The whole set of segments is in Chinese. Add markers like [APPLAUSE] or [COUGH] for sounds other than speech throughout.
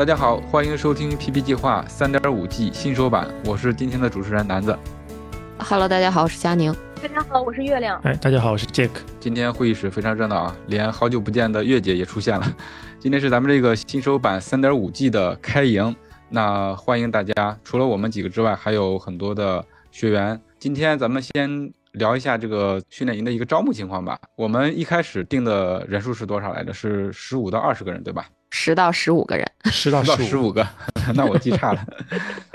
大家好，欢迎收听 PP 计划三点五 G 新手版，我是今天的主持人南子。Hello，大家好，我是佳宁。大家好，我是月亮。哎，大家好，我是 Jack。今天会议室非常热闹啊，连好久不见的月姐也出现了。[LAUGHS] 今天是咱们这个新手版三点五 G 的开营，那欢迎大家。除了我们几个之外，还有很多的学员。今天咱们先聊一下这个训练营的一个招募情况吧。我们一开始定的人数是多少来着？是十五到二十个人，对吧？十到十五个人，十到到十五，个，[LAUGHS] 那我记差了。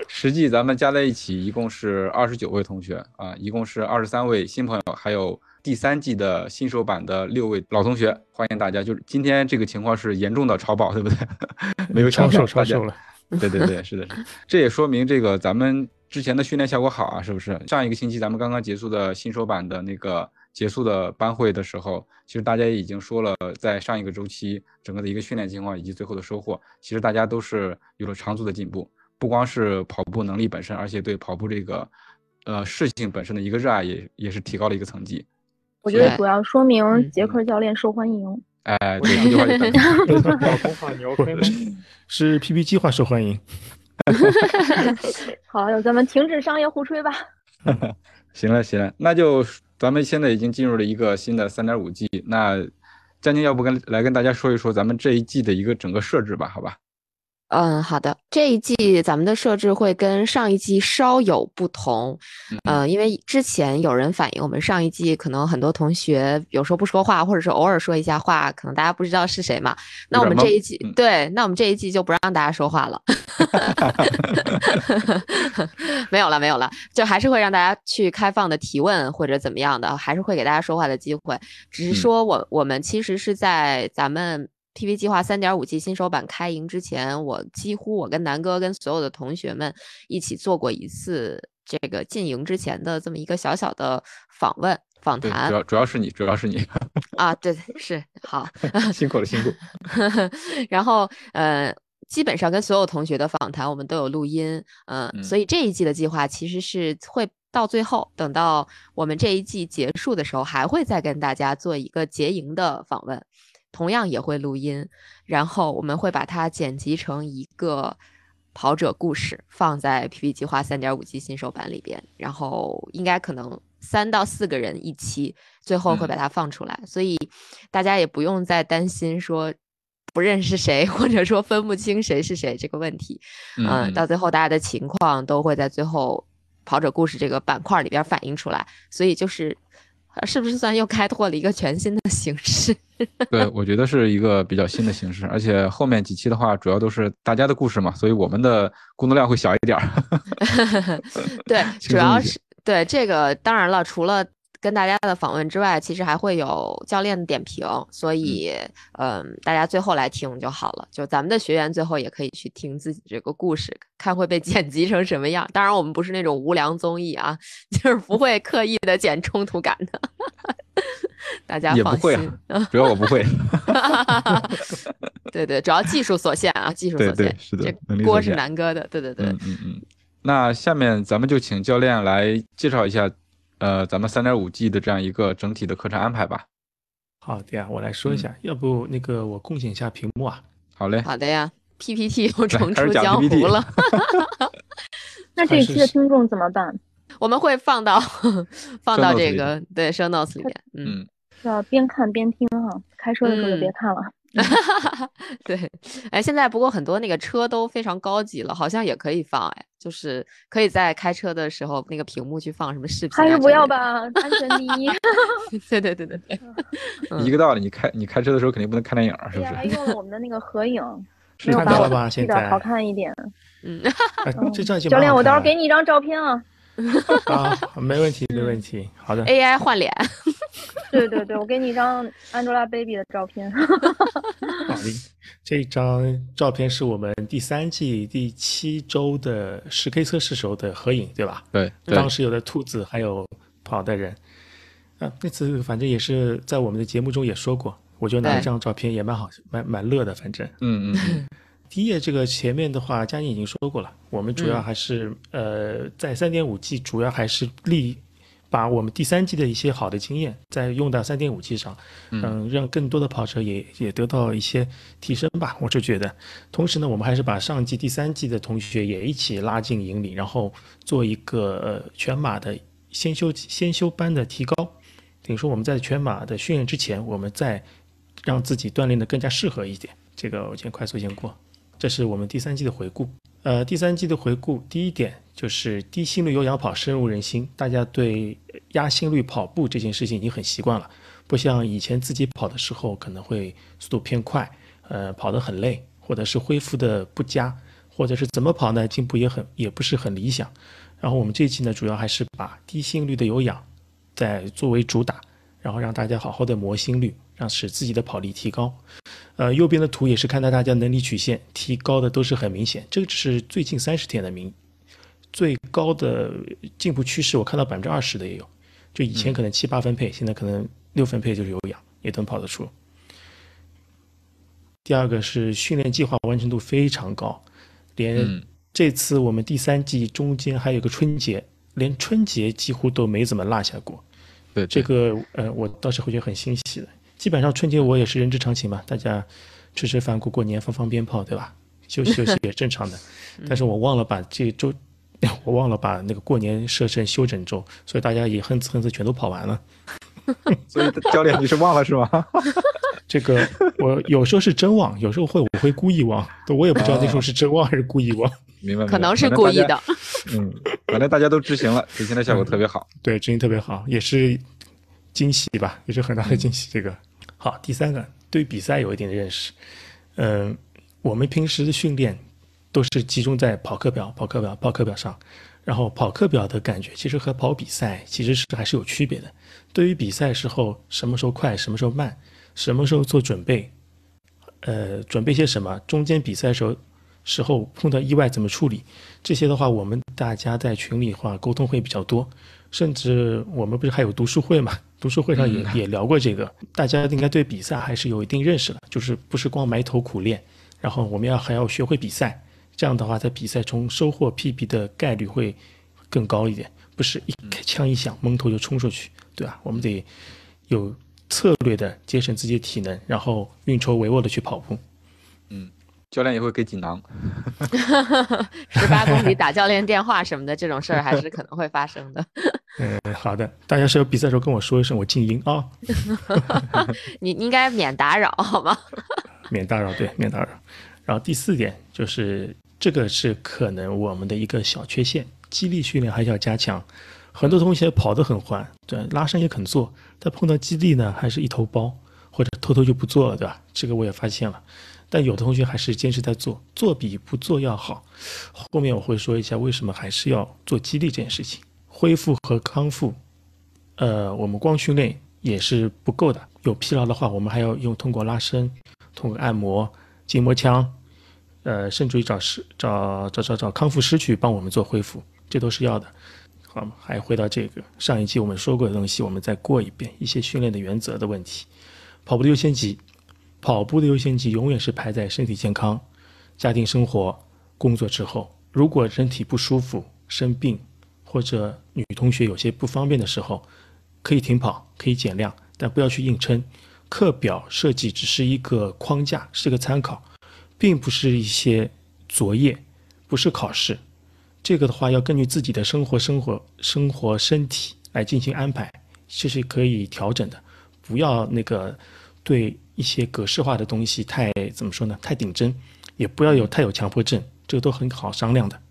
实际咱们加在一起一共是二十九位同学啊，一共是二十三位新朋友，还有第三季的新手版的六位老同学，欢迎大家。就是今天这个情况是严重的超爆，对不对？[LAUGHS] 没有超售超售了。对对对，是的，是的，这也说明这个咱们之前的训练效果好啊，是不是？上一个星期咱们刚刚结束的新手版的那个结束的班会的时候，其实大家也已经说了，在上一个周期整个的一个训练情况以及最后的收获，其实大家都是有了长足的进步，不光是跑步能力本身，而且对跑步这个呃事情本身的一个热爱也也是提高了一个层级。我觉得主要说明嗯杰克教练受欢迎。哎，对，这句话就很 [LAUGHS] 老公话你 OK 吗？是 PP 计划受欢迎。[LAUGHS] [LAUGHS] 好，咱们停止商业互吹吧。行了行了，那就咱们现在已经进入了一个新的三点五 G，那佳宁要不跟来跟大家说一说咱们这一季的一个整个设置吧，好吧？嗯，好的。这一季咱们的设置会跟上一季稍有不同，嗯呃，因为之前有人反映我们上一季可能很多同学有时候不说话，或者是偶尔说一下话，可能大家不知道是谁嘛。那我们这一季嗯，对，那我们这一季就不让大家说话了。[LAUGHS] 没有了，没有了，就还是会让大家去开放的提问或者怎么样的，还是会给大家说话的机会。只是嗯说我我们其实是在咱们 PV 计划三点五季新手版开营之前，我几乎我跟南哥跟所有的同学们一起做过一次这个进营之前的这么一个小小的访问访，谈主要主要是你，主要是你，啊，对，对是好。[LAUGHS] 辛苦了辛苦。[LAUGHS] 然后呃，基本上跟所有同学的访谈我们都有录音，嗯、嗯所以这一季的计划其实是会到最后，等到我们这一季结束的时候，还会再跟大家做一个结营的访问，同样也会录音，然后我们会把它剪辑成一个。跑者故事放在 PP 计划三点五 G 新手版里边，然后应该可能三到四个人一期，最后会把嗯它放出来，所以大家也不用再担心说不认识谁，[LAUGHS] 或者说分不清谁是谁这个问题。嗯，嗯，到最后大家的情况都会在最后跑者故事这个板块里边反映出来，所以就是。呃是不是算又开拓了一个全新的形式？[LAUGHS] 对，我觉得是一个比较新的形式，而且后面几期的话，主要都是大家的故事嘛，所以我们的工作量会小一点儿。[LAUGHS] 对，[LAUGHS] 主要是对这个，当然了，除了跟大家的访问之外，其实还会有教练的点评，所以嗯、大家最后来听就好了。就咱们的学员最后也可以去听自己这个故事，看会被剪辑成什么样。当然，我们不是那种无良综艺啊，[LAUGHS] 就是不会刻意的剪冲突感的，[LAUGHS] 大家放也不会心。啊主要我不会。[LAUGHS] 对对，主要技术所限啊，技术所限，对是的这锅是南哥的，对对对。嗯嗯嗯。那下面咱们就请教练来介绍一下，呃，咱们三点五 G 的这样一个整体的课程安排吧。好的呀，我来说一下，要不那个我共享一下屏幕啊？好嘞，好的呀，PPT 又重出江湖了。[LAUGHS] 那这一期的听众怎么办？[LAUGHS] 我们会放到 [LAUGHS] 放到这里个对 show notes 里面，嗯，嗯，要边看边听哈，开车的时候就别看了。对，哎，现在不过很多那个车都非常高级了，好像也可以放，哎，就是可以在开车的时候那个屏幕去放什么视频、啊，还是不要。吧，安全第一。对对对对对，嗯一个道理，你开你开车的时候肯定不能看电影儿，是不是？用了我们的那个合影，[LAUGHS] 是看到了吧现在好看一点。嗯，[LAUGHS] 教练，我到时候给你一张照片啊。了 [LAUGHS] 啊，没问题，没问题。好的，AI 换脸，[LAUGHS] 对对对，我给你一张 Angelababy 的照片。[LAUGHS] 好的，这张照片是我们第三季第七周的十 K 测试时候的合影，对吧？对，对当时有的兔子，还有跑的人。啊，那次反正也是在我们的节目中也说过，我就拿这张照片，也蛮好，蛮蛮乐的。反正嗯嗯嗯，第一页这个前面的话，佳妮已经说过了，我们主要嗯还是、呃，在三点五 G 主要还是力把我们第三季的一些好的经验再用到三点五 G 上，嗯，让更多的跑者也也得到一些提升吧，我是觉得。同时呢，我们还是把上季、第三季的同学也一起拉进营里，然后做一个呃全马的先修先修班的提高。等于说我们在全马的训练之前，我们再让自己锻炼的更加适合一点。这个我先快速先过，这是我们第三季的回顾。呃，第三季的回顾，第一点就是低心率有氧跑深入人心，大家对压心率跑步这件事情已经很习惯了，不像以前自己跑的时候可能会速度偏快，呃，跑得很累，或者是恢复的不佳，或者是怎么跑呢，进步也很也不是很理想。然后我们这一期呢，主要还是把低心率的有氧再作为主打，然后让大家好好的磨心率，让使自己的跑力提高。呃，右边的图也是看到大家能力曲线提高的都是很明显，这个只是最近三十天的明最高的进步趋势，我看到百分之二十的也有，就以前可能七八分配，现在可能六分配就是有氧也能跑得出。第二个是训练计划完成度非常高，连嗯这次我们第三季中间还有个春节，连春节几乎都没怎么落下过。对，这个呃，我倒是会觉得很欣喜的。基本上春节我也是人之常情嘛，大家吃吃饭、过过年、放放鞭炮，对吧？休息 [LAUGHS] 休息也正常的。但是我忘了把这周，[LAUGHS] 我忘了把那个过年设成休整周，所以大家也哼哧哼哧全都跑完了。[LAUGHS] 所以教练你是忘了是吗？这个我有时候是真忘，有时候会我会故意忘，我也不知道那时候是真忘还是故意忘。明白，可能是故意。的。嗯，反正大家都执行了，执行的效果特别好。对，执行特别好，也是惊喜吧，也是很大的惊喜。这个好，第三个对比赛有一定的认识。嗯、我们平时的训练都是集中在跑课表、跑课表、跑课表上，然后跑课表的感觉其实和跑比赛其实是还是有区别的。对于比赛时候什么时候快，什么时候慢，什么时候做准备，呃，准备些什么，中间比赛时候时候碰到意外怎么处理，这些的话，我们大家在群里的话沟通会比较多，甚至我们不是还有读书会嘛？读书会上也、也聊过这个，大家应该对比赛还是有一定认识的，就是不是光埋头苦练，然后我们要还要学会比赛，这样的话在比赛中收获 PB 的概率会更高一点，不是一开枪一响蒙头就冲出去，对吧？我们得有策略的节省自己的体能，然后运筹帷幄的去跑步。教练也会给锦囊。[LAUGHS] 十八公里打教练电话什么的，这种事儿还是可能会发生的。[LAUGHS] 嗯，好的，大家是有比赛的时候跟我说一声，我静音啊、[LAUGHS] 你应该免打扰，好吗？免打扰，对，免打扰。然后第四点就是这个是可能我们的一个小缺陷，肌力训练还是要加强。很多同学跑得很欢，对，拉伸也肯做，但碰到肌力呢，还是一头包，或者偷偷就不做了，对吧？这个我也发现了。但有的同学还是坚持在做，做比不做要好。后面我会说一下为什么还是要做肌力这件事情。恢复和康复，呃，我们光训练也是不够的。有疲劳的话，我们还要用通过拉伸、通过按摩、筋膜枪，呃，甚至于找师找找找找康复师去帮我们做恢复，这都是要的。好？还回到这个上一期我们说过的东西，我们再过一遍一些训练的原则的问题。跑步的优先级，跑步的优先级永远是排在身体健康、家庭生活、工作之后。如果身体不舒服、生病，或者女同学有些不方便的时候，可以停跑，可以减量，但不要去硬撑。课表设计只是一个框架，是个参考，并不是一些作业，不是考试。这个的话要根据自己的生活、生活、生活、身体来进行安排，这是可以调整的。不要那个对一些格式化的东西太怎么说呢？太顶针，也不要有太有强迫症，这个都很好商量的。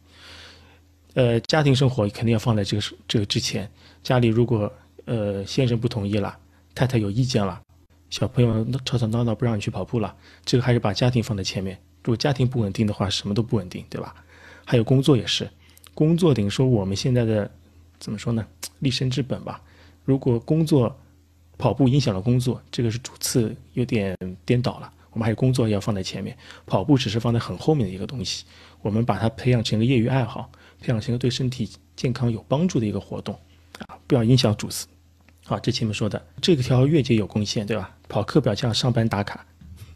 呃，家庭生活肯定要放在这个这个之前。家里如果呃先生不同意了，太太有意见了，小朋友吵吵闹闹不让你去跑步了，这个还是把家庭放在前面。如果家庭不稳定的话，什么都不稳定，对吧？还有工作也是，工作等于说我们现在的怎么说呢？立身之本吧。如果工作跑步影响了工作，这个是主次有点颠倒了。我们还有工作要放在前面，跑步只是放在很后面的一个东西。我们把它培养成一个业余爱好，培养成一个对身体健康有帮助的一个活动，啊，不要影响主次。好，这前面说的这个条月姐有贡献，对吧？跑课表像上班打卡。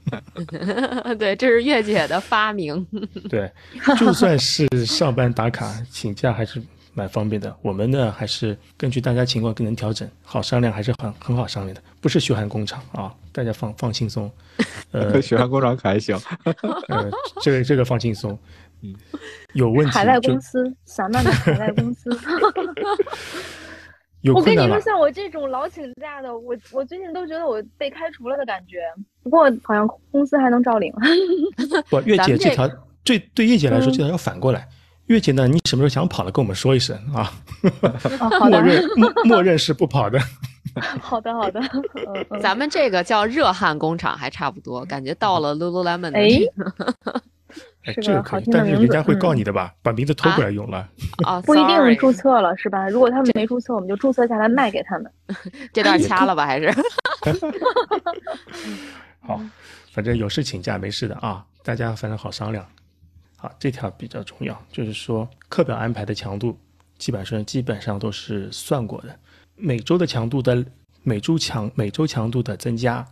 [LAUGHS] 对，这是月姐的发明。[LAUGHS] 对，就算是上班打卡请假还是蛮方便的。我们呢还是根据大家情况更能调整，好商量还是很很好商量的，不是血汗工厂啊，大家放放轻松。呃，血汗工厂可还行。呃，这个这个放轻松。[LAUGHS] 嗯，有问题。海外公司，想到的海外公司。我跟你说，像我这种老请假的，我我最近都觉得我被开除了的感觉。不过好像公司还能照领。不，月姐这条，对对月姐来说，这条要反过来。月姐呢，你什么时候想跑了，跟我们说一声啊。[LAUGHS] 默认默认是不跑的。[LAUGHS] 好的好的。咱们这个叫热汗工厂，还差不多，感觉到了 lululemon 的。[LAUGHS] 哎。这个可以，但是人家会告你的吧？把名字偷过来用了，啊，不一定注册了是吧？如果他们没注册，我们就注册下来卖给他们。这段掐了吧？还是？好，反正有事请假没事的啊，大家反正好商量。好，这条比较重要，就是说课表安排的强度，基本上基本上都是算过的，每周的强度的每周强每周强度的增加，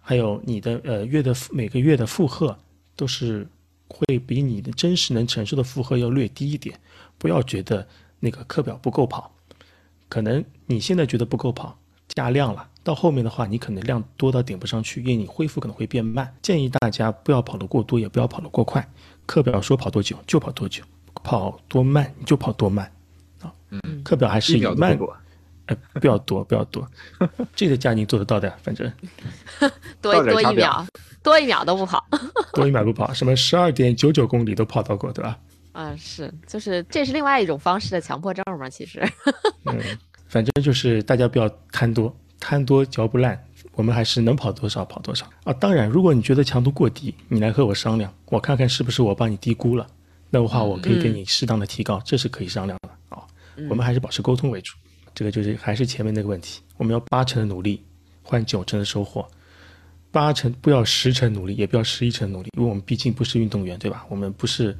还有你的呃月的每个月的负荷都是。会比你的真实能承受的负荷要略低一点，不要觉得那个课表不够跑，可能你现在觉得不够跑，加量了，到后面的话你可能量多到顶不上去，因为你恢复可能会变慢。建议大家不要跑得过多，也不要跑得过快，课表说跑多久就跑多久，跑多慢你就跑多慢，啊，嗯，课表还是以慢。哎，不要多，不要多，[LAUGHS] 这个佳宁做得到的，反正。[LAUGHS] 多多一秒，多一秒都不跑，[LAUGHS] 多一秒不跑，什么十二点九九公里都跑到过，对吧？啊，是，就是这是另外一种方式的强迫症嘛，其实。嗯，反正就是大家不要贪多，贪多嚼不烂，我们还是能跑多少跑多少啊。当然，如果你觉得强度过低，你来和我商量，我看看是不是我帮你低估了，那的话我可以给你适当的提高，这是可以商量的啊。我们还是保持沟通为主。这个就是还是前面那个问题，我们要八成的努力换九成的收获，八成不要十成努力，也不要十一成努力，因为我们毕竟不是运动员，对吧？我们不是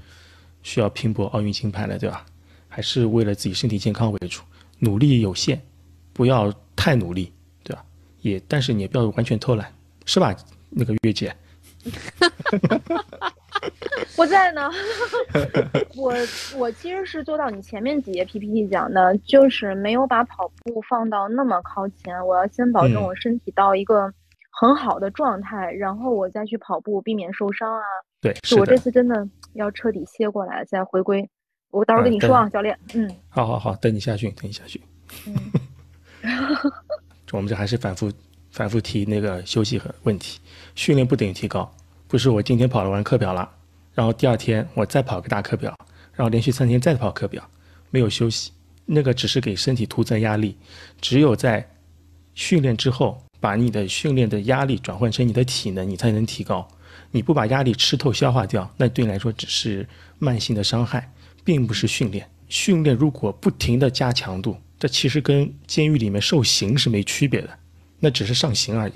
需要拼搏奥运金牌的，对吧？还是为了自己身体健康为主，努力有限，不要太努力？也但是你也不要完全偷懒，是吧？那个月姐。[LAUGHS] 我在呢，[LAUGHS] 我我其实是做到你前面几页 PPT 讲的，就是没有把跑步放到那么靠前。我要先保证我身体到一个很好的状态，然后我再去跑步，避免受伤啊。对，是我这次真的要彻底歇过来，再回归。我到时候跟你说啊，教练。嗯，好好好，等你下训，等你下训。嗯，[LAUGHS] 我们这还是反复反复提那个休息和问题，训练不等于提高。不是我今天跑了完课表了，然后第二天我再跑个大课表，然后连续三天再跑课表，没有休息，那个只是给身体徒增压力。只有在训练之后，把你的训练的压力转换成你的体能，你才能提高。你不把压力吃透消化掉，那对你来说只是慢性的伤害，并不是训练。训练如果不停的加强度，这其实跟监狱里面受刑是没区别的，那只是上刑而已。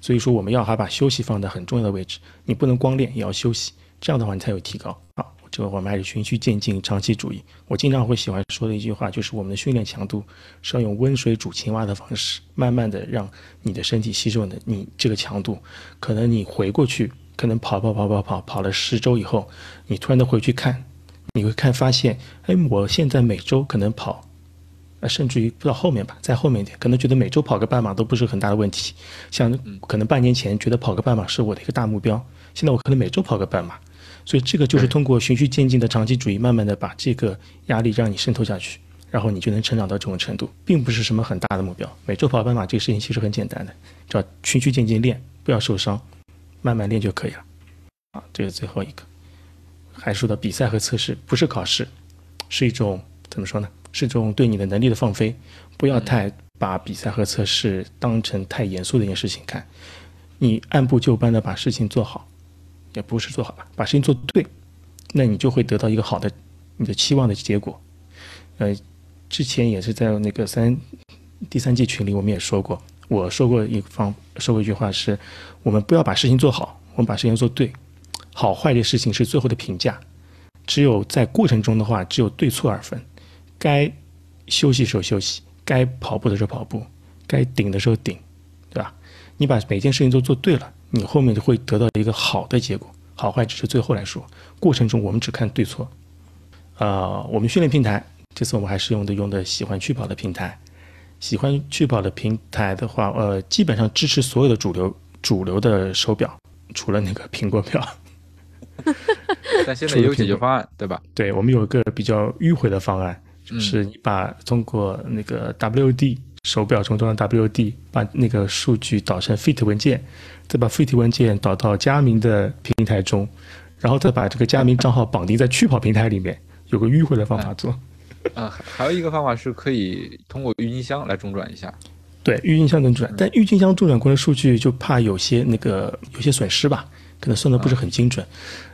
所以说，我们要还把休息放在很重要的位置。你不能光练，也要休息，这样的话你才有提高。好，这个我们还是循序渐进，长期主义。我经常会喜欢说的一句话就是：我们的训练强度是要用温水煮青蛙的方式，慢慢的让你的身体吸收的你这个强度。可能你回过去，可能跑跑跑跑跑跑了十周以后，你突然的回去看，你会看发现，哎，我现在每周可能跑。呃，甚至于不到后面吧，在后面一点，可能觉得每周跑个半马都不是很大的问题。像可能半年前觉得跑个半马是我的一个大目标，现在我可能每周跑个半马。所以这个就是通过循序渐进的长期主义，慢慢的把这个压力让你渗透下去，然后你就能成长到这种程度，并不是什么很大的目标。每周跑半马这个事情其实很简单的，只要循序渐进练，不要受伤，慢慢练就可以了。啊，这是最后一个，还说到比赛和测试，不是考试，是一种怎么说呢？是种对你的能力的放飞，不要太把比赛和测试当成太严肃的一件事情看。你按部就班的把事情做好，也不是做好吧，把事情做对，那你就会得到一个好的你的期望的结果。呃，之前也是在那个三第三季群里，我们也说过，我说过一方说过一句话是，我们不要把事情做好，我们把事情做对。好坏的事情是最后的评价，只有在过程中的话，只有对错二分。该休息时候休息，该跑步的时候跑步，该顶的时候顶，对吧？你把每件事情都做对了，你后面就会得到一个好的结果。好坏只是最后来说，过程中我们只看对错。呃，我们训练平台这次我们还是用的用的喜欢趣跑的平台。喜欢趣跑的平台的话，呃，基本上支持所有的主流主流的手表，除了那个苹果表。[LAUGHS] 但现在也有解决方案，对吧？对，我们有一个比较迂回的方案，就是你把通过那个 WD 手表中装的 WD，把那个数据导成 Fit 文件，再把 Fit 文件导到佳明的平台中，然后再把这个佳明账号绑定在趣跑平台里面，有个迂回的方法做。啊，还有一个方法是可以通过郁金香来中转一下。对，郁金香能转，但郁金香中转过来数据就怕有些那个有些损失吧，可能算的不是很精准。嗯，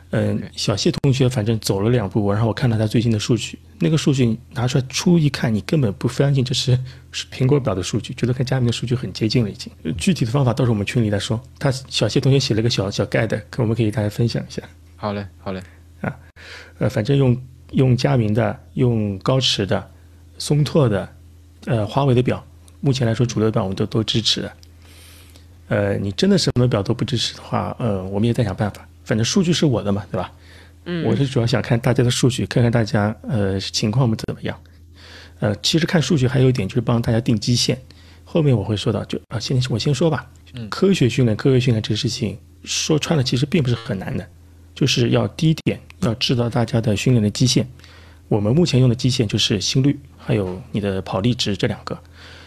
小谢同学反正走了两步，然后我看到他最近的数据，那个数据拿出来初一看，你根本不相信这是是苹果表的数据，觉得跟佳明的数据很接近了已经。具体的方法到时候我们群里再说。他小谢同学写了个小小 guide，我们可以大家分享一下。好嘞，好嘞。啊，呃，反正用用佳明的、用高驰的、松拓的、呃华为的表，目前来说主流表我们都都支持的。呃，你真的什么表都不支持的话，呃，我们也在想办法。反正数据是我的嘛，对吧？嗯，我是主要想看大家的数据，看看大家呃情况们怎么样。呃，其实看数据还有一点就是帮大家定基线，后面我会说到。就啊，先我先说吧。嗯，科学训练，科学训练这个事情说穿了其实并不是很难的，就是要第一点要知道大家的训练的基线。我们目前用的基线就是心率还有你的跑力值这两个。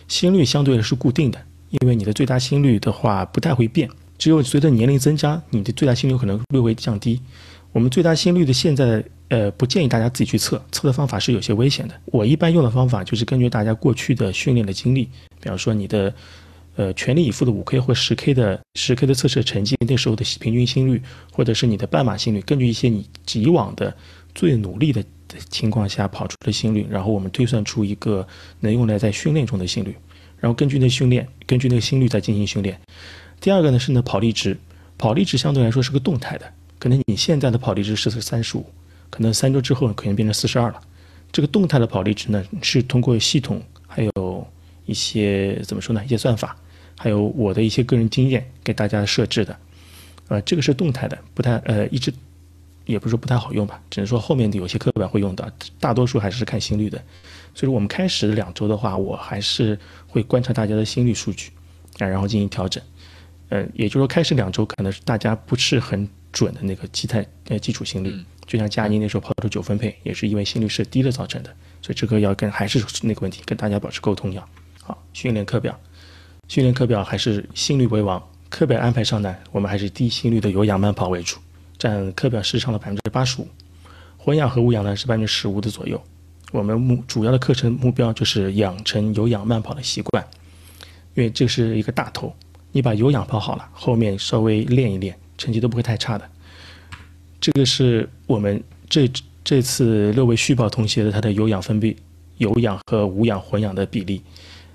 心率相对是固定的，因为你的最大心率的话不太会变。只有随着年龄增加，你的最大心率可能略微降低。我们最大心率的现在，呃，不建议大家自己去测，测的方法是有些危险的。我一般用的方法就是根据大家过去的训练的经历，比方说你的，呃，全力以赴的五 K 或十 K 的十 K 的测试成绩，那时候的平均心率，或者是你的半马心率，根据一些你以往的最努力的情况下跑出的心率，然后我们推算出一个能用来在训练中的心率，然后根据那训练，根据那个心率再进行训练。第二个呢是呢跑力值，跑力值相对来说是个动态的，可能你现在的跑力值是三十五，可能三周之后呢可能变成四十二了。这个动态的跑力值呢是通过系统，还有一些怎么说呢，一些算法，还有我的一些个人经验给大家设置的。呃，这个是动态的，不太呃一直也不是说不太好用吧，只能说后面的有些课本会用到，大多数还是看心率的。所以说我们开始两周的话，我还是会观察大家的心率数据啊，然后进行调整。呃，也就是说，开始两周可能是大家不是很准的那个基态呃基础心率，就像佳妮那时候跑出九分配，也是因为心率是低了造成的，所以这个要跟还是那个问题，跟大家保持沟通要好。训练课表，训练课表还是心率为王，课表安排上呢，我们还是低心率的有氧慢跑为主，占课表时长的百分之八十五，混氧和无氧呢是百分之十五的左右。我们目主要的课程目标就是养成有氧慢跑的习惯，因为这是一个大头。你把有氧跑好了，后面稍微练一练，成绩都不会太差的。这个是我们这这次六位续跑同学的他的有氧分配，有氧和无氧混氧的比例。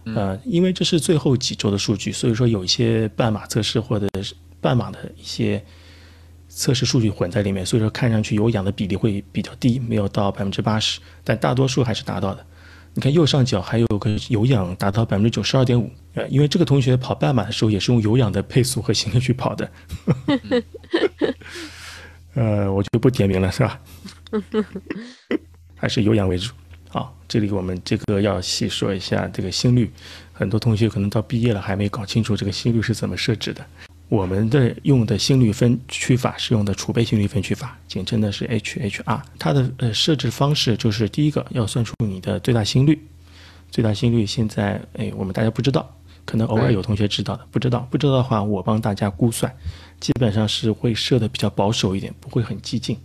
呃，因为这是最后几周的数据，所以说有一些半马测试或者是半马的一些测试数据混在里面，所以说看上去有氧的比例会比较低，没有到百分之八十，但大多数还是达到的。你看右上角还有个有氧达到百分之九十二点五，呃，因为这个同学跑半马的时候也是用有氧的配速和心率去跑的，[LAUGHS] 呃，我就不点名了，是吧？[LAUGHS] 还是有氧为主。好，这里我们这个要细说一下这个心率，很多同学可能到毕业了还没搞清楚这个心率是怎么设置的。我们的用的心率分区法是用的储备心率分区法，简称的是 HHR。它的呃设置方式就是第一个要算出你的最大心率，最大心率现在哎我们大家不知道，可能偶尔有同学知道的，不知道不知道的话我帮大家估算，基本上是会设的比较保守一点，不会很激进。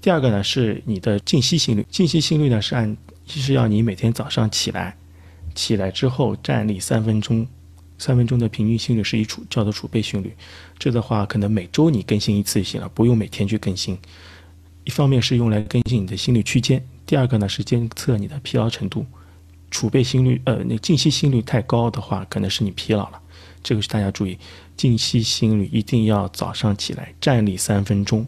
第二个呢是你的静息心率，静息心率呢是按是要你每天早上起来，起来之后站立三分钟。三分钟的平均心率是一储叫做储备心率，这的话可能每周你更新一次就行了，不用每天去更新。一方面是用来更新你的心率区间，第二个呢是监测你的疲劳程度。储备心率，呃，那静息心率太高的话，可能是你疲劳了。这个是大家注意，静息心率一定要早上起来站立三分钟，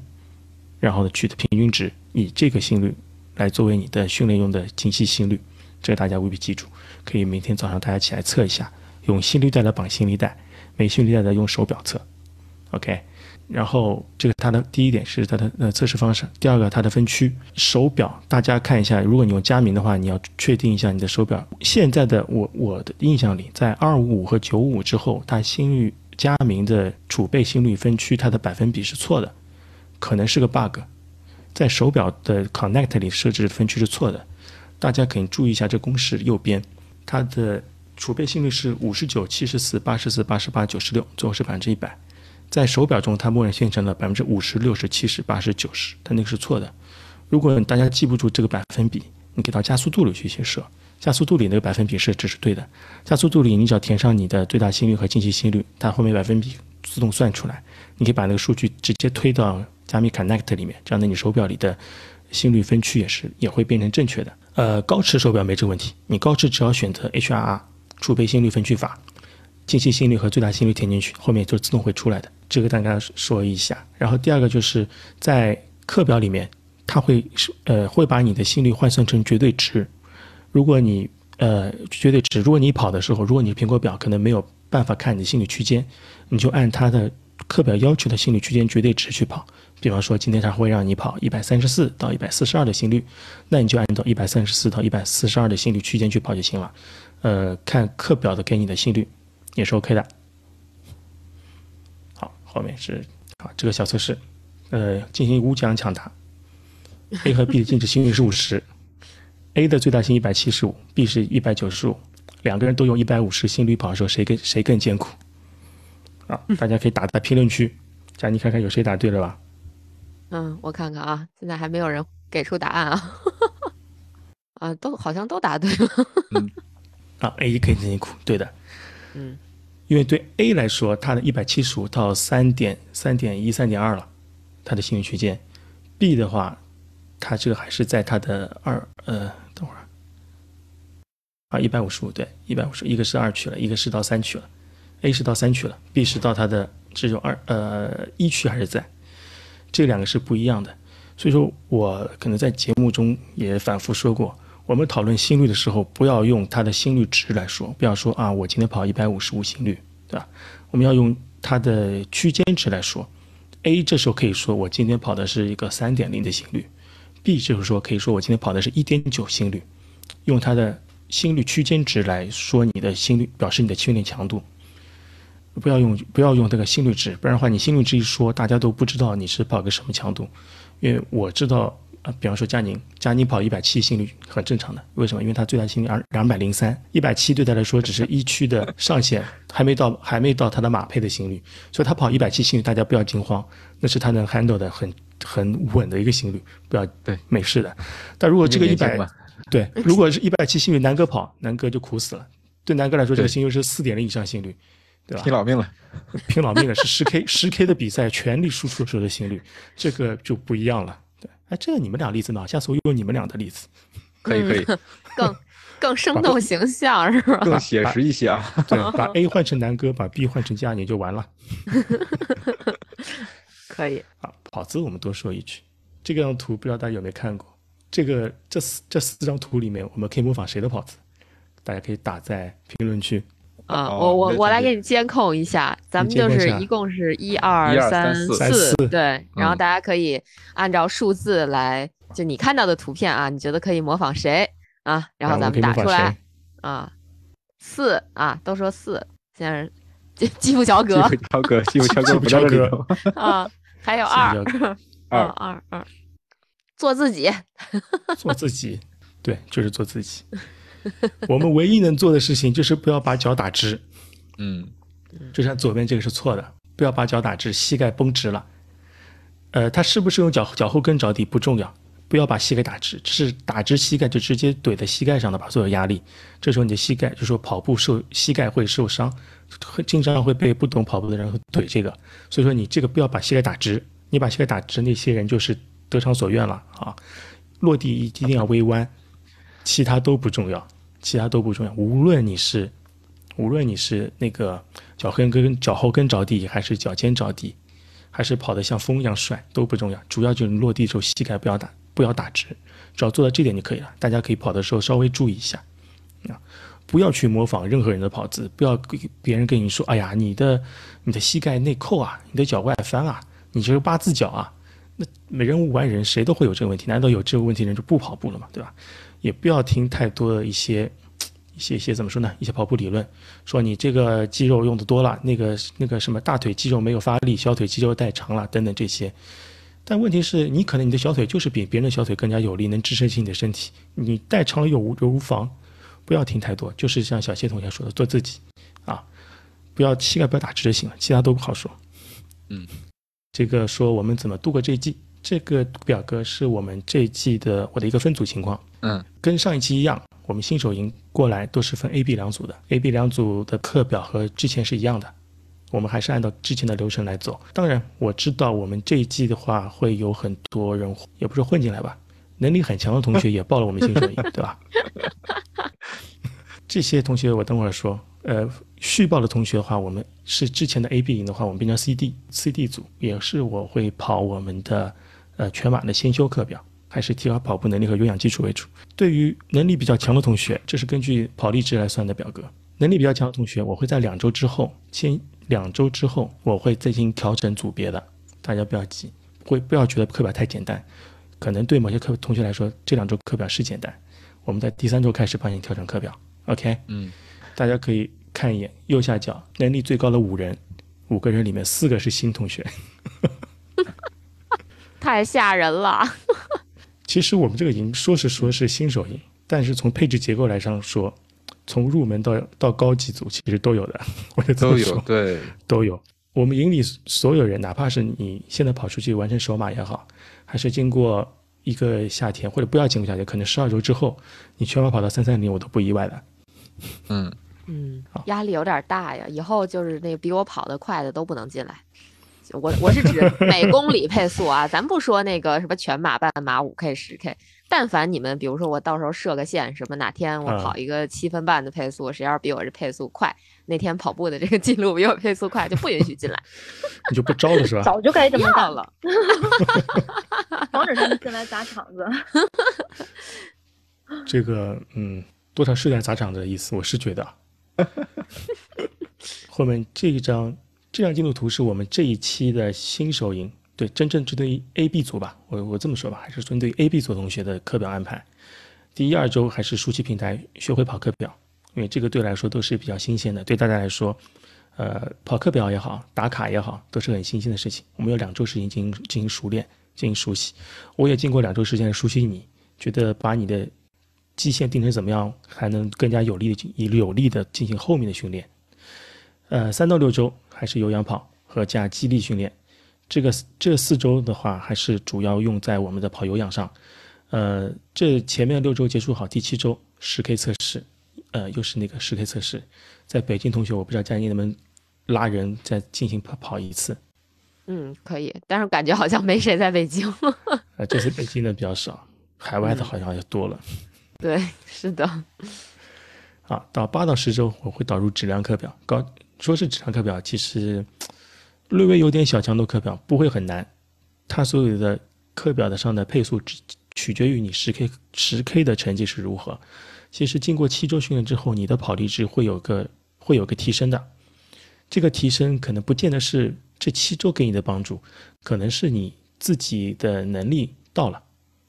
然后呢取的平均值，以这个心率来作为你的训练用的静息心率，这个大家务必记住。可以每天早上大家起来测一下，用心率带来绑心率带，没心率带的用手表测，OK。然后这个它的第一点是它的呃测试方式，第二个它的分区。手表，大家看一下，如果你用佳明的话，你要确定一下你的手表。现在的我我的印象里，在二五五和九五之后，它心率佳明的储备心率分区它的百分比是错的，可能是个 bug，在手表的 Connect 里设置分区是错的，大家可以注意一下这公式右边，它的储备心率是五十九、七十四、八十四、八十八、九十六，最后是百分之一百。在手表中，它默认生成了百分之五十六、十、七十、八十、九十，它那个是错的。如果大家记不住这个百分比，你给到加速度里去写设，加速度里那个百分比设置是对的。加速度里你只要填上你的最大心率和静息心率，它后面百分比自动算出来。你可以把那个数据直接推到加密 Connect 里面，这样的你手表里的心率分区也是也会变成正确的。呃，高驰手表没这个问题，你高驰只要选择 HRR 储备心率分区法，静息心率和最大心率填进去，后面就自动会出来的。这个大家说一下，然后第二个就是在课表里面，它会是呃会把你的心率换算成绝对值。如果你呃绝对值，如果你跑的时候，如果你苹果表可能没有办法看你的心率区间，你就按它的课表要求的心率区间绝对值去跑。比方说今天它会让你跑一百三十四到一百四十二的心率，那你就按照一百三十四到一百四十二的心率区间去跑就行了。呃，看课表的给你的心率也是 OK 的。好后面是好这个小测试，呃，进行五讲抢答。A 和 B 的静止心率是五十，A 的最大心一百七十五，B 是一百九十五，两个人都用一百五十心率跑的时候，谁更谁更艰苦？啊，大家可以打在评论区，佳你看看有谁答对了吧？嗯，我看看啊，现在还没有人给出答案啊。[LAUGHS] 啊，都好像都答对了。啊，A 更艰苦，对的。嗯。因为对 A 来说，它的一百七十五到三点三点一、三点二了，它的心率区间。B 的话，它这个还是在它的二呃，等会儿啊，一百五十五对，一百五十，一个是二区了，一个是到三区了。A 是到三区了，B 是到它的只有二呃一区还是在，这两个是不一样的。所以说我可能在节目中也反复说过。我们讨论心率的时候，不要用它的心率值来说，不要说啊，我今天跑一百五十五心率，对吧？我们要用它的区间值来说。A 这时候可以说我今天跑的是一个三点零的心率，B 就是说可以说我今天跑的是一点九心率，用它的心率区间值来说你的心率，表示你的训练强度。不要用不要用这个心率值，不然的话你心率值一说，大家都不知道你是跑个什么强度，因为我知道。啊，比方说佳宁，佳宁跑一百七心率很正常的，为什么？因为他最大心率二两百零三，一百七对他来说只是一区的上限，[LAUGHS] 还没到还没到他的马配的心率，所以他跑一百七心率，大家不要惊慌，那是他能 handle 的很很稳的一个心率，不要对没事的。但如果这个一百，对，如果是一百七心率，南哥跑，南哥就苦死了。对南哥来说，这个心率是四点零以上心率，对吧？拼老命了，拼老命了，是十 K 十 K 的比赛全力输出时候的心率，这个就不一样了。哎，这个你们俩例子呢？下次我用你们俩的例子，[LAUGHS] 可以可以，更更生动形象是吧？更写实一些啊。对，[LAUGHS] 把 A 换成南哥，把 B 换成佳宁就完了。[LAUGHS] 可以。啊，跑姿我们多说一句，这张图不知道大家有没有看过？这个这四这四张图里面，我们可以模仿谁的跑姿？大家可以打在评论区。啊，我我我来给你监控一下，咱们就是一共是一二三四，对，然后大家可以按照数字来，就你看到的图片啊，你觉得可以模仿谁啊？然后咱们打出来啊，四啊，都说四，现在是基普 [LAUGHS] 乔格，基普乔格，基普乔格不在这里 [LAUGHS] 啊，还有二二二二，做自己，做自己，对，就是做自己。[LAUGHS] 我们唯一能做的事情就是不要把脚打直，嗯，就像左边这个是错的，不要把脚打直，膝盖绷直了。呃，他是不是用脚脚后跟着地不重要，不要把膝盖打直，是打直膝盖就直接怼在膝盖上的把所有压力，这时候你的膝盖就说跑步受膝盖会受伤，经常会被不懂跑步的人怼这个，所以说你这个不要把膝盖打直，你把膝盖打直，那些人就是得偿所愿了啊，落地一定要微弯。其他都不重要，其他都不重要。无论你是无论你是那个脚跟跟脚后跟着地，还是脚尖着地，还是跑得像风一样帅，都不重要，主要就是落地的时候膝盖不要打不要打直，只要做到这点就可以了。大家可以跑的时候稍微注意一下啊，不要去模仿任何人的跑姿，不要给别人跟你说，哎呀，你的你的膝盖内扣啊，你的脚外翻啊，你这个八字脚啊。那每人无完人，谁都会有这个问题。难道有这个问题人就不跑步了吗？对吧？也不要听太多的一些、一些、一些怎么说呢？一些跑步理论，说你这个肌肉用的多了，那个、那个什么大腿肌肉没有发力，小腿肌肉太长了，等等这些。但问题是你可能你的小腿就是比别人的小腿更加有力，能支撑起你的身体。你带长了又无又无妨，不要听太多。就是像小谢同学说的，做自己啊，不要膝盖不要打直就行了，其他都不好说。嗯。这个说我们怎么度过这一季？这个表格是我们这一季的我的一个分组情况。嗯，跟上一期一样，我们新手营过来都是分 A、B 两组的。A、B 两组的课表和之前是一样的，我们还是按照之前的流程来走。当然，我知道我们这一季的话会有很多人，也不是混进来吧，能力很强的同学也报了我们新手营，对吧？[LAUGHS] 这些同学我等会儿说。呃，续报的同学的话，我们是之前的 A、B 营的话，我们变成 C、D、C、D 组，也是我会跑我们的呃全马的先修课表，还是提高跑步能力和有氧基础为主。对于能力比较强的同学，这是根据跑力值来算的表格。能力比较强的同学，我会在两周之后，先两周之后，我会进行调整组别的，大家不要急，会不要觉得课表太简单，可能对某些课同学来说，这两周课表是简单，我们在第三周开始帮你调整课表。OK，嗯，大家可以。看一眼右下角，能力最高的五人，五个人里面四个是新同学，[LAUGHS] 太吓人了。其实我们这个营说是说是新手营，但是从配置结构来上说，从入门到到高级组其实都有的，[LAUGHS] 我也都有，对，都有。我们营里所有人，哪怕是你现在跑出去完成首马也好，还是经过一个夏天，或者不要经过夏天，可能十二周之后，你全马跑到三三零，我都不意外的。嗯。嗯，压力有点大呀。以后就是那个比我跑得快的都不能进来。我我是指每公里配速啊，咱不说那个什么全马、半马、五 K、十 K。但凡你们，比如说我到时候设个线，什么哪天我跑一个七分半的配速，谁要是比我这配速快，那天跑步的这个记录比我配速快，就不允许进来。你就不招了是吧？早就该这么干了，[LAUGHS] 防止他们进来砸场子。[LAUGHS] 这个，嗯，多少是点砸场子的意思，我是觉得。[LAUGHS] 后面这一张这张进度图是我们这一期的新手营，对，真正针对 A、B 组吧，我我这么说吧，还是针对 A、B 组同学的课表安排。第一二周还是熟悉平台学会跑课表，因为这个对来说都是比较新鲜的，对大家来说，呃，跑课表也好，打卡也好，都是很新鲜的事情。我们有两周时间进行进行熟练，进行熟悉。我也经过两周时间熟悉你，觉得把你的。基线定成怎么样，还能更加有力的以有力的进行后面的训练？呃，三到六周还是有氧跑和加肌力训练。这个这四周的话，还是主要用在我们的跑有氧上。呃，这前面六周结束好，第七周十 K 测试，呃，又是那个十 K 测试。在北京同学，我不知道佳妮能不能拉人再进行跑跑一次。嗯，可以，但是感觉好像没谁在北京。[LAUGHS] 呃，这次北京的比较少，海外的好像就多了。对，是的。[LAUGHS] 啊，到八到十周我会导入质量课表。高说是质量课表，其实略微有点小强度课表，不会很难。它所有的课表的上的配速只取决于你十 K 十 K 的成绩是如何。其实经过七周训练之后，你的跑力值会有个会有个提升的。这个提升可能不见得是这七周给你的帮助，可能是你自己的能力到了，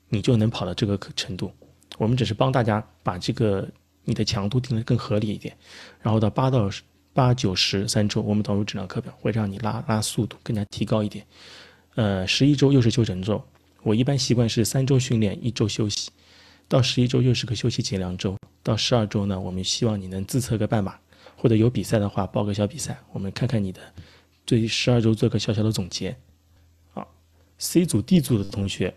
你就能跑到这个程度。我们只是帮大家把这个你的强度定得更合理一点，然后到八到十八九十三周，我们导入质量课表，会让你拉拉速度更加提高一点。呃，十一周又是休整周，我一般习惯是三周训练，一周休息。到十一周又是个休息前两周，到十二周呢，我们希望你能自测个半马，或者有比赛的话报个小比赛，我们看看你的对十二周做个小小的总结。啊，C 组 D 组的同学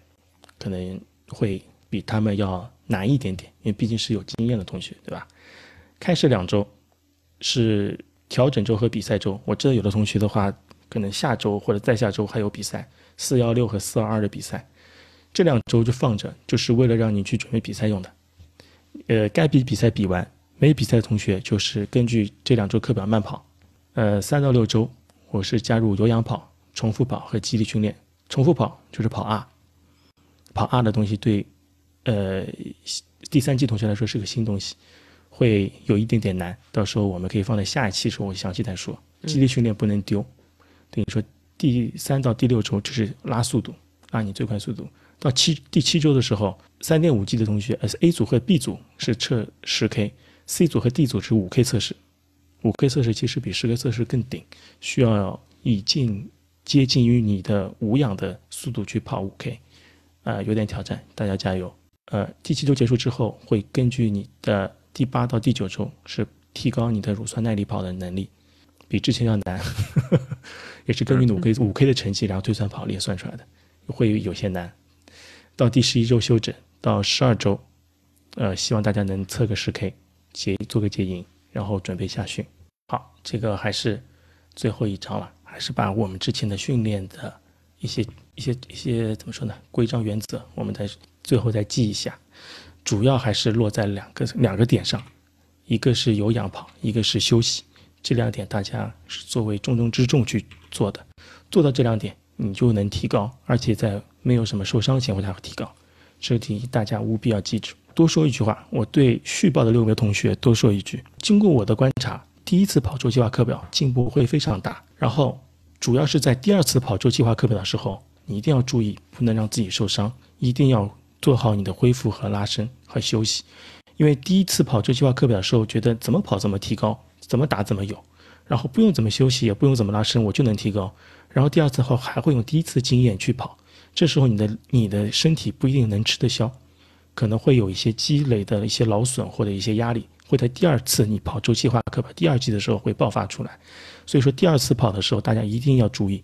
可能会比他们要。难一点点，因为毕竟是有经验的同学，对吧？开始两周是调整周和比赛周。我知道有的同学的话，可能下周或者再下周还有比赛，四幺六和四二二的比赛，这两周就放着，就是为了让你去准备比赛用的。呃，该比比赛比完，没比赛的同学就是根据这两周课表慢跑。呃，三到六周我是加入有氧跑、重复跑和肌力训练。重复跑就是跑二跑二的东西对呃第三季同学来说是个新东西，会有一点点难。到时候我们可以放在下一期时候我详细再说。肌力训练不能丢，等于说第三到第六周只是拉速度，拉你最快速度。到七第七周的时候，三点五 G 的同学，呃 A 组和 B 组是测十 K，C 组和 D 组是五 K 测试。五 K 测试其实比十 K 测试更顶，需要以近接近于你的无氧的速度去跑五 K，啊，有点挑战，大家加油。呃，第七周结束之后，会根据你的第八到第九周是提高你的乳酸耐力跑的能力，比之前要难，呵 [LAUGHS] 呵也是根据五 K 五 K 的成绩，然后推算跑力算出来的，会有些难。到第十一周休整，到十二周，呃，希望大家能测个十 K，结做个结营，然后准备下训。好，这个还是最后一章了，还是把我们之前的训练的一些一些一些怎么说呢？规章原则，我们再最后再记一下。主要还是落在两个两个点上，一个是有氧跑，一个是休息。这两点大家是作为重中之重去做的，做到这两点，你就能提高，而且在没有什么受伤的情况下会提高。这题大家务必要记住。多说一句话，我对续报的六位同学多说一句：经过我的观察，第一次跑周计划课表进步会非常大。然后，主要是在第二次跑周计划课表的时候，你一定要注意，不能让自己受伤，一定要做好你的恢复和拉伸和休息。因为第一次跑周计划课表的时候，觉得怎么跑怎么提高，怎么打怎么有，然后不用怎么休息，也不用怎么拉伸，我就能提高。然后第二次后还会用第一次经验去跑，这时候你的你的身体不一定能吃得消，可能会有一些积累的一些劳损或者一些压力，会在第二次你跑周期化课表第二季的时候会爆发出来。所以说第二次跑的时候，大家一定要注意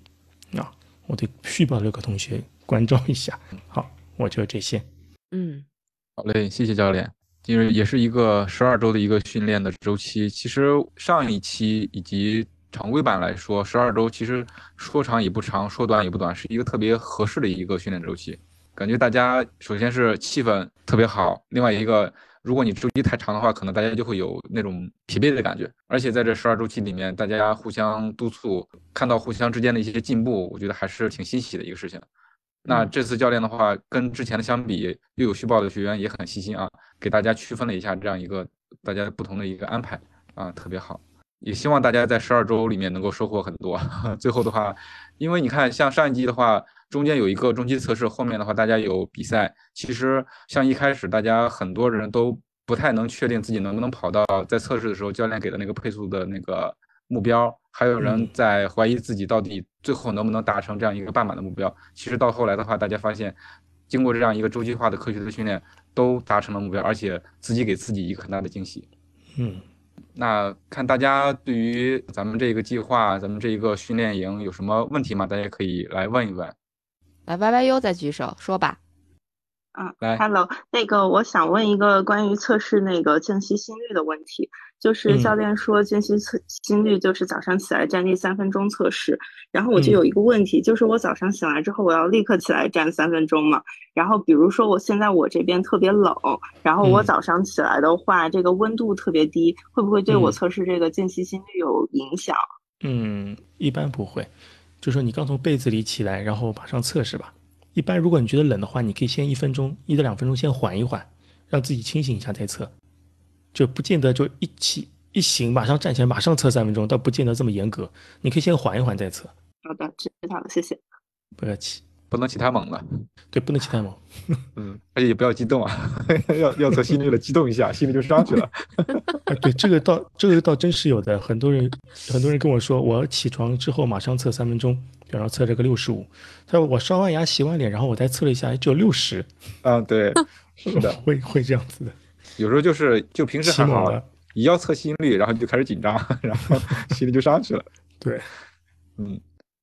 啊！我对续报六个同学关照一下。好，我就这些。嗯，好嘞，谢谢教练。因为也是一个十二周的一个训练的周期。其实上一期以及常规版来说，十二周其实说长也不长，说短也不短，是一个特别合适的一个训练周期。感觉大家首先是气氛特别好，另外一个，如果你周期太长的话，可能大家就会有那种疲惫的感觉。而且在这十二周期里面，大家互相督促，看到互相之间的一些进步，我觉得还是挺欣喜的一个事情。那这次教练的话，跟之前的相比，又有续报的学员也很细心啊，给大家区分了一下这样一个大家不同的一个安排啊，特别好。也希望大家在十二周里面能够收获很多。[LAUGHS] 最后的话，因为你看，像上一季的话，中间有一个中期测试，后面的话大家有比赛。其实像一开始大家很多人都不太能确定自己能不能跑到在测试的时候教练给的那个配速的那个目标，还有人在怀疑自己到底最后能不能达成这样一个半马的目标。其实到后来的话，大家发现，经过这样一个周期化的科学的训练，都达成了目标，而且自己给自己一个很大的惊喜。嗯，那看大家对于咱们这个计划，咱们这一个训练营有什么问题吗？大家可以来问一问。来 Y Y U 再举手说吧。啊来，Hello，那个我想问一个关于测试那个间歇心率的问题，就是教嗯。练说间歇测心率就是早上起来站立三分钟测试，然后我嗯就有一个问题，就是我早上醒来之后我要立刻起来站三分钟嘛，然后比如说我现在我这边特别冷，然后我嗯。早上起来的话，这个温度特别低，会不会对我嗯。测试这个间歇心率有影响？嗯，一般不会，就说你刚从被子里起来，然后马上测试吧。一般如果你觉得冷的话，你可以先一分钟，一到两分钟先缓一缓，让自己清醒一下再测，就不见得就一起一醒马上站起来马上测三分钟，倒不见得这么严格。你可以先缓一缓再测，好的，知道了，谢谢。不客气。不能起太猛了，对，不能起太猛。[LAUGHS] [LAUGHS] 嗯，而且也不要激动啊，[LAUGHS] 要要测心率了，激动一下，心率就上去了。啊，对，这个倒这个倒真是有的，很多人很多人跟我说，我起床之后马上测三分钟，比方说测这个六十五，他说我刷完牙洗完脸，然后我再测了一下，哎只有六十，啊，对，是的，[LAUGHS] 会会这样子的，[LAUGHS] 有时候就是就平时还好一要测心率，然后就开始紧张，然后 [LAUGHS] 心率就上去了。对，嗯，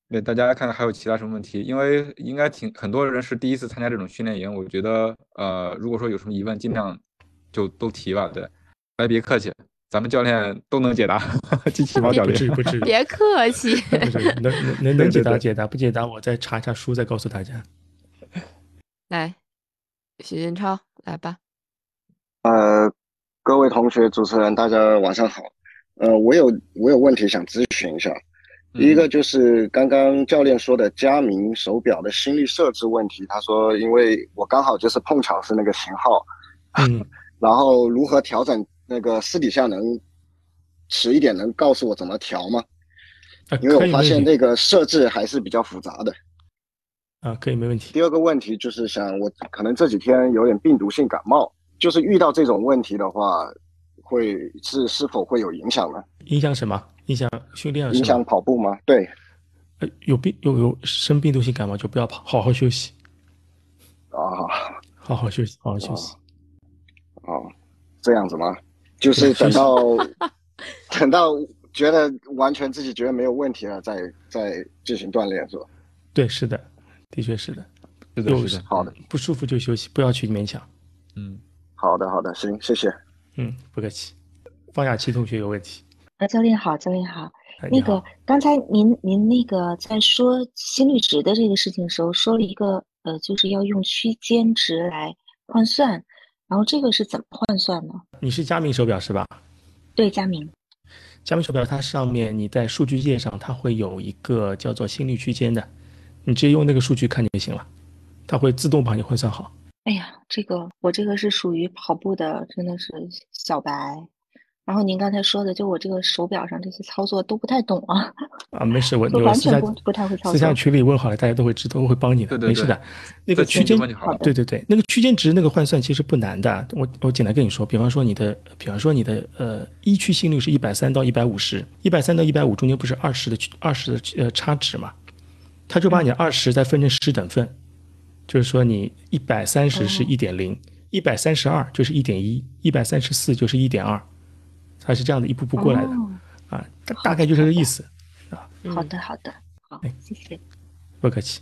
对，大家看看还有其他什么问题？因为应该挺很多人是第一次参加这种训练营，我觉得呃，如果说有什么疑问，尽量就都提吧。对，哎，别客气，咱们教练都能解答，机器猫教不练。至于不至于，[LAUGHS] 别客气。[LAUGHS] 能能能能解答解答，不解答我再查一下书再告诉大家。[LAUGHS] 来，许金超来吧。呃，各位同学、主持人，大家晚上好。呃，我有我有问题想咨询一下。第一个就是刚刚教练说的佳明手表的心率设置问题，他说因为我刚好就是碰巧是那个型号，嗯，然后如何调整那个私底下能迟一点能告诉我怎么调吗？啊因为我发现那个设置还是比较复杂的。啊，可以没问题。第二个问题就是想我可能这几天有点病毒性感冒，就是遇到这种问题的话，会是是否会有影响呢？影响什么？影响训练影响？跑步吗？对，呃有病有有生病毒性感冒就不要跑，好好休息，啊好好休息，好好休息。啊，这样子吗？就是等到等到觉得完全自己觉得没有问题了，再再进行锻炼是吧？对，是的，的确是的。是的，有是的，好的，不舒服就休息，不要去勉强。嗯，好的，好的，行，谢谢。嗯，不客气。方雅琪同学有问题。呃，教练好，教练好。那个刚才您您那个在说心率值的这个事情的时候，说了一个呃，就是要用区间值来换算，然后这个是怎么换算呢？你是佳明手表是吧？对，佳明。佳明手表它上面你在数据页上它会有一个叫做心率区间的，你直接用那个数据看就行了，它会自动帮你换算好。哎呀，这个我这个是属于跑步的，真的是小白。然后您刚才说的，就我这个手表上这些操作都不太懂啊。[LAUGHS] 啊，没事，我就我完全不不太会操作私下群里问好了，大家都会知道，都会帮你的，对对对没事的。那个区间对对对，那个区间值那个换算其实不难的。我我简单跟你说，比方说你的，比方说你的呃一区心率是一百三到一百五十，一百三到一百五中间不是二十的二十的呃差值嘛？他就把你二十再分成十等份，就是说你一百三十是一点零，一百三十二就是一点一，一百三十四就是一点二，它是这样的一步步过来的、哦啊，大大概就是这个意思啊。好的，好的，好哎，谢谢。不客气。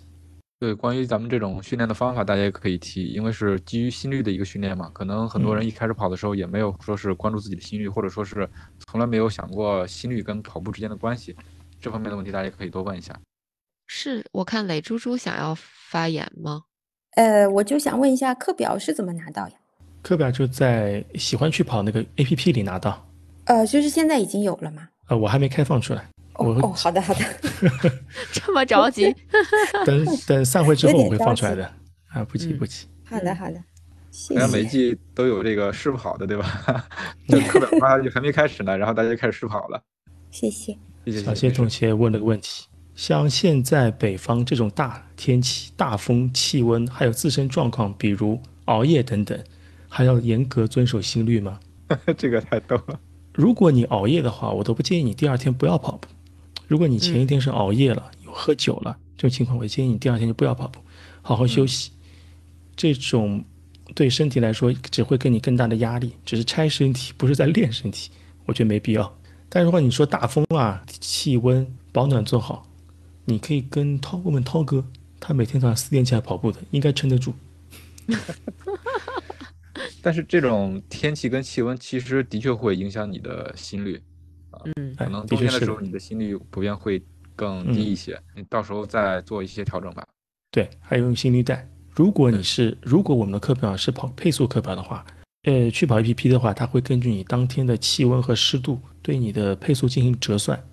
对，关于咱们这种训练的方法，大家也可以提，因为是基于心率的一个训练嘛，可能很多人一开始跑的时候也没有说是关注自己的心率，或者说是从来没有想过心率跟跑步之间的关系，这方面的问题大家可以多问一下。是我看磊猪猪想要发言吗？呃，我就想问一下，课表是怎么拿到呀？课表就在喜欢去跑那个 A P P 里拿到，呃，就是现在已经有了吗？呃，我还没开放出来，哦哦，好的好的，[LAUGHS] 这么着急？[LAUGHS] 等等散会之后我会放出来的，啊，不急嗯不急。好的好的，谢大家每一。季都有这个试跑的，对吧？就课表发就还没开始呢，然后大家就开始试跑了。谢谢。谢谢小谢同学问了个问题，像现在北方这种大天气、大风、气温，还有自身状况，比如熬夜等等，还要严格遵守心率吗？[LAUGHS] 这个太逗了。如果你熬夜的话，我都不建议你第二天不要跑步。如果你前一天是熬夜了，有喝酒了，这种情况，我建议你第二天就不要跑步，好好休息。这种对身体来说只会给你更大的压力，只是拆身体，不是在练身体，我觉得没必要。但如果你说大风啊、气温、保暖做好，你可以跟涛问问涛哥，他每天早上四点起来跑步的，应该撑得住。但是这种天气跟气温其实的确会影响你的心率啊，嗯可能冬天的时候你的心率普遍会更低一些，你到时候再做一些调整吧。对，还有用心率带。如果你是，如果我们的课表是跑配速课表的话，呃，去跑 APP 的话，它会根据你当天的气温和湿度，对你的配速进行折算，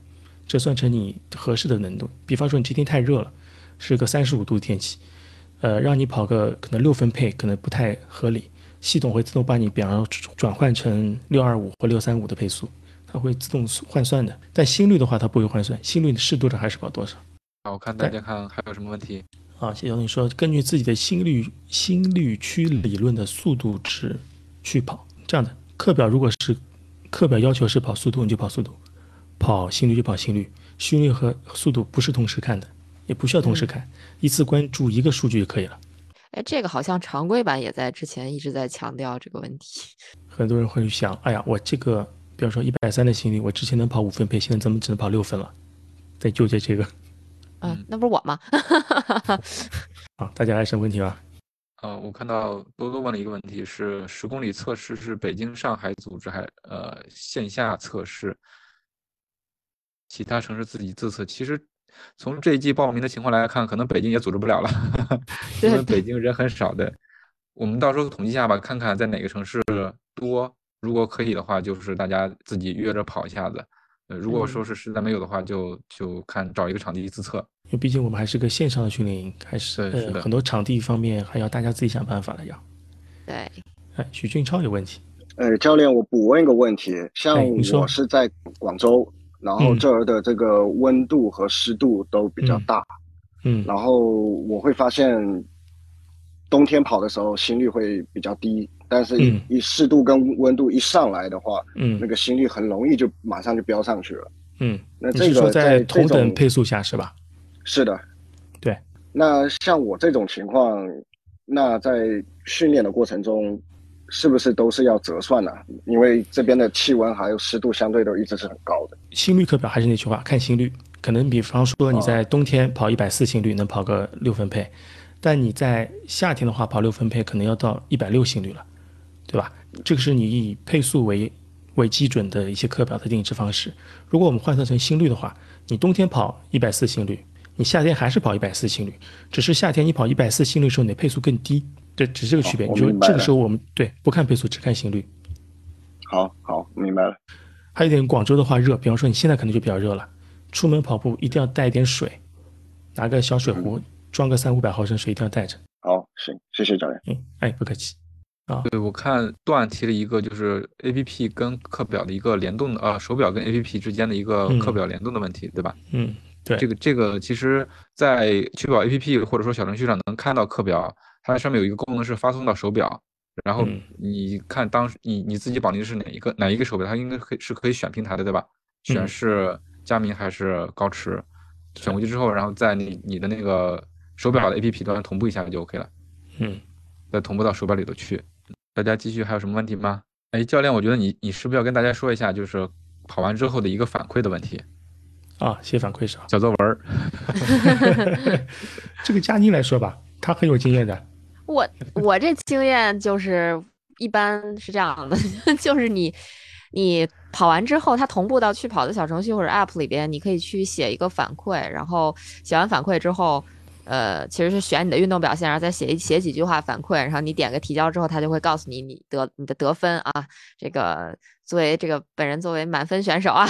折算成你合适的能度。比方说你今天太热了，是个三十五度的天气，呃，让你跑个可能六分配可能不太合理，系统会自动帮你，比方说转换成六二五或六三五的配速，它会自动换算的。但心率的话，它不会换算，心率是多少还是跑多少。好，我看大家看还有什么问题？啊，谢小你说，根据自己的心率心率区理论的速度值去跑，这样的课表如果是课表要求是跑速度，你就跑速度；跑心率就跑心率。心率和速度不是同时看的，也不需要同时看，一次关注一个数据就可以了。哎，这个好像常规版也在之前一直在强调这个问题。[LAUGHS] 很多人会想，哎呀，我这个比方说一百三的心率，我之前能跑五分配，现在怎么只能跑六分了？在纠结这个嗯，那不是我吗？[LAUGHS] 啊，大家还有什么问题吗？呃，我看到多多问了一个问题，是十公里测试是北京、上海组织还呃线下测试，其他城市自己自测。其实从这一季报名的情况来看，可能北京也组织不了了，[LAUGHS] 因为北京人很少的。我们到时候统计一下吧，看看在哪个城市多，如果可以的话，就是大家自己约着跑一下子。呃，如果说是实在没有的话，就就看找一个场地自测。因为毕竟我们还是个线上的训练营，还是呃很多场地方面还要大家自己想办法的要。对。哎，许俊超有问题。呃，教练，我补问一个问题，像我是在广州，然后这儿的这个温度和湿度都比较大，嗯，然后我会发现冬天跑的时候心率会比较低。但是，一一湿度跟温度一上来的话，嗯，那个心率很容易就马上就飙上去了。嗯，那这个在同等配速下是吧？是的，对。那像我这种情况，那在训练的过程中，是不是都是要折算的？因为这边的气温还有湿度相对都一直是很高的。心率课表还是那句话，看心率。可能比方说你在冬天跑一百四心率能跑个六分配，但你在夏天的话跑六分配可能要到一百六心率了。对吧？这个是你以配速为为基准的一些课表的定制方式。如果我们换算成心率的话，你冬天跑一百四心率，你夏天还是跑一百四心率，只是夏天你跑一百四心率的时候，你的配速更低，这只是这个区别。你说这个时候我们对不看配速，只看心率。好好，明白了。还有一点，广州的话热，比方说你现在可能就比较热了，出门跑步一定要带一点水，拿个小水壶装个三五百毫升水，一定要带着。好，行，谢谢教练。嗯，哎，不客气。啊对，我看段提了一个，就是 A P P 跟课表的一个联动的，呃，手表跟 A P P 之间的一个课表联动的问题，对吧？嗯，对，这个这个其实，在确保 A P P 或者说小程序上能看到课表，它上面有一个功能是发送到手表，然后你看当时你你自己绑定的是哪一个哪一个手表，它应该可以是可以选平台的，对吧？选是佳明还是高驰，选过去之后，然后在你你的那个手表的 A P P 端同步一下就 OK 了。嗯，再同步到手表里头去。大家继续还有什么问题吗？哎，教练，我觉得你你是不是要跟大家说一下，就是跑完之后的一个反馈的问题啊？写反馈是吧？小作文儿。[LAUGHS] [LAUGHS] 这个佳妮来说吧，她很有经验的。我我这经验就是一般是这样的，[LAUGHS] 就是你你跑完之后，它同步到去跑的小程序或者 App 里边，你可以去写一个反馈，然后写完反馈之后。呃，其实是选你的运动表现，然后再写一写几句话反馈，然后你点个提交之后，他就会告诉你你得你的得分啊。这个作为这个本人作为满分选手啊，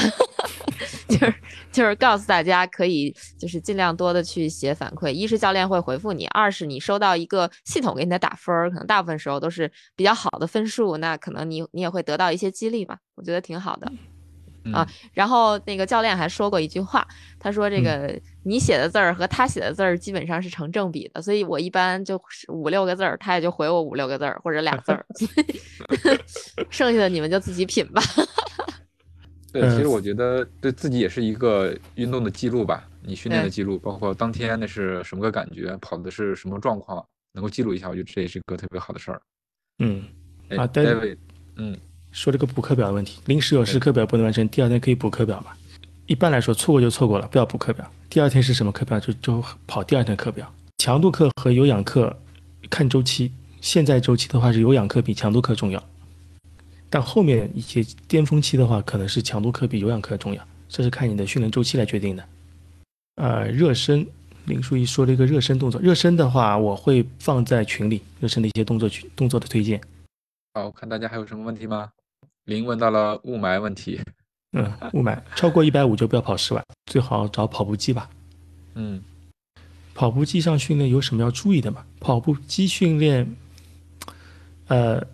就是就是告诉大家可以就是尽量多的去写反馈，一是教练会回复你，二是你收到一个系统给你的打分，可能大部分时候都是比较好的分数，那可能你你也会得到一些激励吧，我觉得挺好的。啊，然后那个教练还说过一句话，他说这个你写的字儿和他写的字儿基本上是成正比的，所以我一般就五六个字儿，他也就回我五六个字儿或者俩字儿，[LAUGHS] 剩下的你们就自己品吧。对，其实我觉得对自己也是一个运动的记录吧，你训练的记录，包括当天那是什么个感觉，跑的是什么状况，能够记录一下，我觉得这也是个特别好的事儿。嗯，啊，David，嗯。说这个补课表的问题，临时有事课表不能完成，第二天可以补课表吗？一般来说，错过就错过了，不要补课表。第二天是什么课表就就跑第二天课表。强度课和有氧课看周期，现在周期的话是有氧课比强度课重要，但后面一些巅峰期的话，可能是强度课比有氧课重要，这是看你的训练周期来决定的。呃，热身，林书一说了一个热身动作，热身的话我会放在群里，热身的一些动作群动作的推荐。好，我看大家还有什么问题吗？林问到了雾霾问题，[LAUGHS] 嗯，雾霾超过一百五就不要跑室外，最好找跑步机吧。嗯，跑步机上训练有什么要注意的吗？跑步机训练，呃，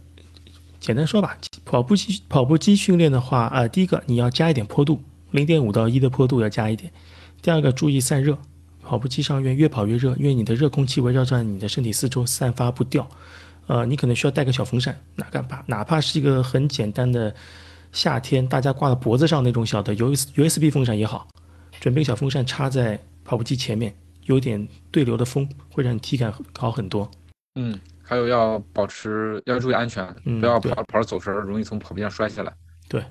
简单说吧，跑步机跑步机训练的话，啊，第一个你要加一点坡度，零点五到一的坡度要加一点。第二个注意散热，跑步机上越越跑越热，因为你的热空气围绕在你的身体四周散发不掉。呃，你可能需要带个小风扇，哪怕哪怕是一个很简单的夏天大家挂在脖子上那种小的 U S U S B 风扇也好，准备个小风扇插在跑步机前面，有点对流的风会让你体感好很多。嗯，还有要保持要注意安全，不要跑跑着走神，容易从跑步机上摔下来。对，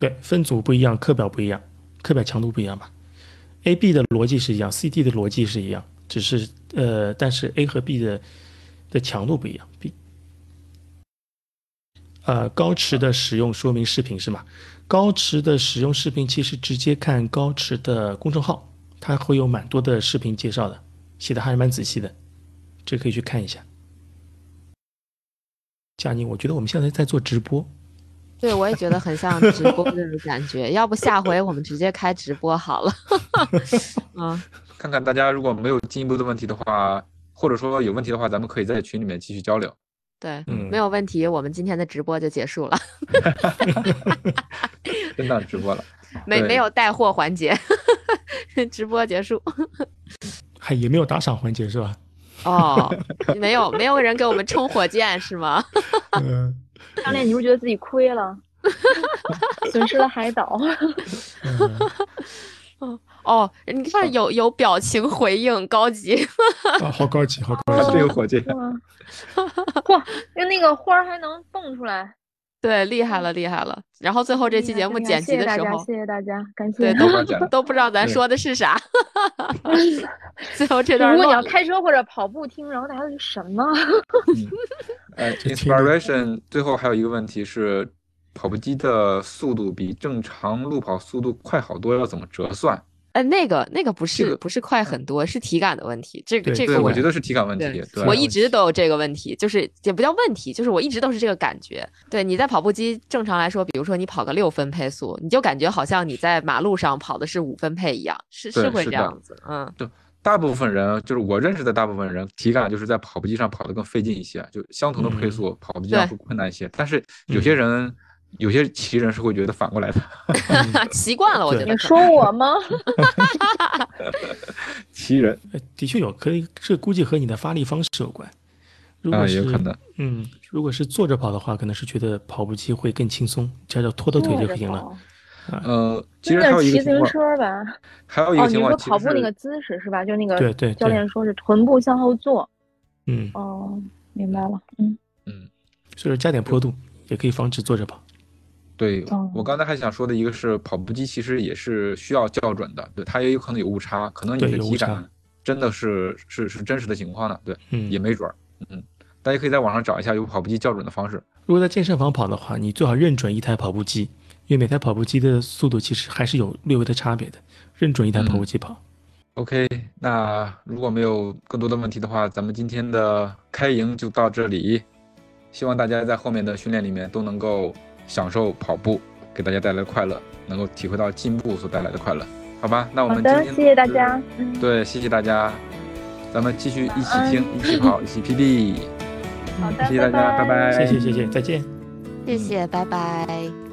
对，分组不一样，课表不一样，课表强度不一样吧？A B 的逻辑是一样，C D 的逻辑是一样，只是呃，但是 A 和 B 的。的强度不一样，B，呃，高驰的使用说明视频是吗？高驰的使用视频其实直接看高驰的公众号，它会有蛮多的视频介绍的，写的还是蛮仔细的，这可以去看一下。佳宁，我觉得我们现在在做直播，对，我也觉得很像直播那种感觉。[LAUGHS] 要不下回我们直接开直播好了。[LAUGHS] 嗯，看看大家如果没有进一步的问题的话，或者说有问题的话，咱们可以在群里面继续交流。对，嗯没有问题，我们今天的直播就结束了，[LAUGHS] 真的直播了，没对没有带货环节，直播结束。还也没有打赏环节是吧？哦，没有没有人给我们充火箭是吗？嗯教练，[LAUGHS] 你是不是觉得自己亏了？[LAUGHS] 损失了海岛。嗯 [LAUGHS] 哦，你看有有表情回应，高级。啊，好高级，好高啊，级。这个火箭，哇，哇，那那个花儿还能蹦出来。对，厉害了，厉害了。然后最后这期节目剪辑的时候，谢谢大家，感谢对，大家，都。都不知道咱说的是啥。[LAUGHS] 最后这段如果你要开车或者跑步听，然后大家都是什么？[LAUGHS] 呃，inspiration 最后还有一个问题是，跑步机的速度比正常路跑速度快好多，要怎么折算？呃，那个那个不这个是不是快很多，是体感的问题。这个这个我我觉得是体感问题对。我一直都有这个问题，就是也不叫问题，就是我一直都是这个感觉。对，你在跑步机正常来说，比如说你跑个六分配速，你就感觉好像你在马路上跑的是五分配一样，是是会这样子。嗯，对大部分人就是我认识的大部分人，体感就是在跑步机上跑得更费劲一些，就相同的配速，跑步机上会困难一些。但是有些人，有些骑人是会觉得反过来的，[LAUGHS] 习惯了，我你说我吗？[LAUGHS] 骑人呃的确有，可以，这估计和你的发力方式有关。如啊果是也有可能，嗯，如果是坐着跑的话，可能是觉得跑步机会更轻松，只要拖到腿就可以了。哦呃，其实还有的骑自行一个情况，车吧？还有一哦，你说跑步那个姿势是吧？就那个对对对教练说是臀部向后坐。嗯，哦，明白了。嗯，嗯，所以说加点坡度也可以防止坐着跑。对哦我刚才还想说的一个是，跑步机其实也是需要校准的，对，它也有可能有误差，可能你的体感真的是是是真实的情况呢，对，嗯，也没准儿，嗯，大家可以在网上找一下有跑步机校准的方式。如果在健身房跑的话，你最好认准一台跑步机，因为每台跑步机的速度其实还是有略微的差别的，认准一台跑步机跑。OK，那如果没有更多的问题的话，咱们今天的开营就到这里。希望大家在后面的训练里面都能够享受跑步给大家带来的快乐，能够体会到进步所带来的快乐，好吧？那我，们今天谢谢大家。嗯，对，谢谢大家，咱们继续一起听，一 [LAUGHS] 起跑，一起 PB。好的，谢谢大家，拜拜。谢谢谢谢，再见。谢谢，拜拜。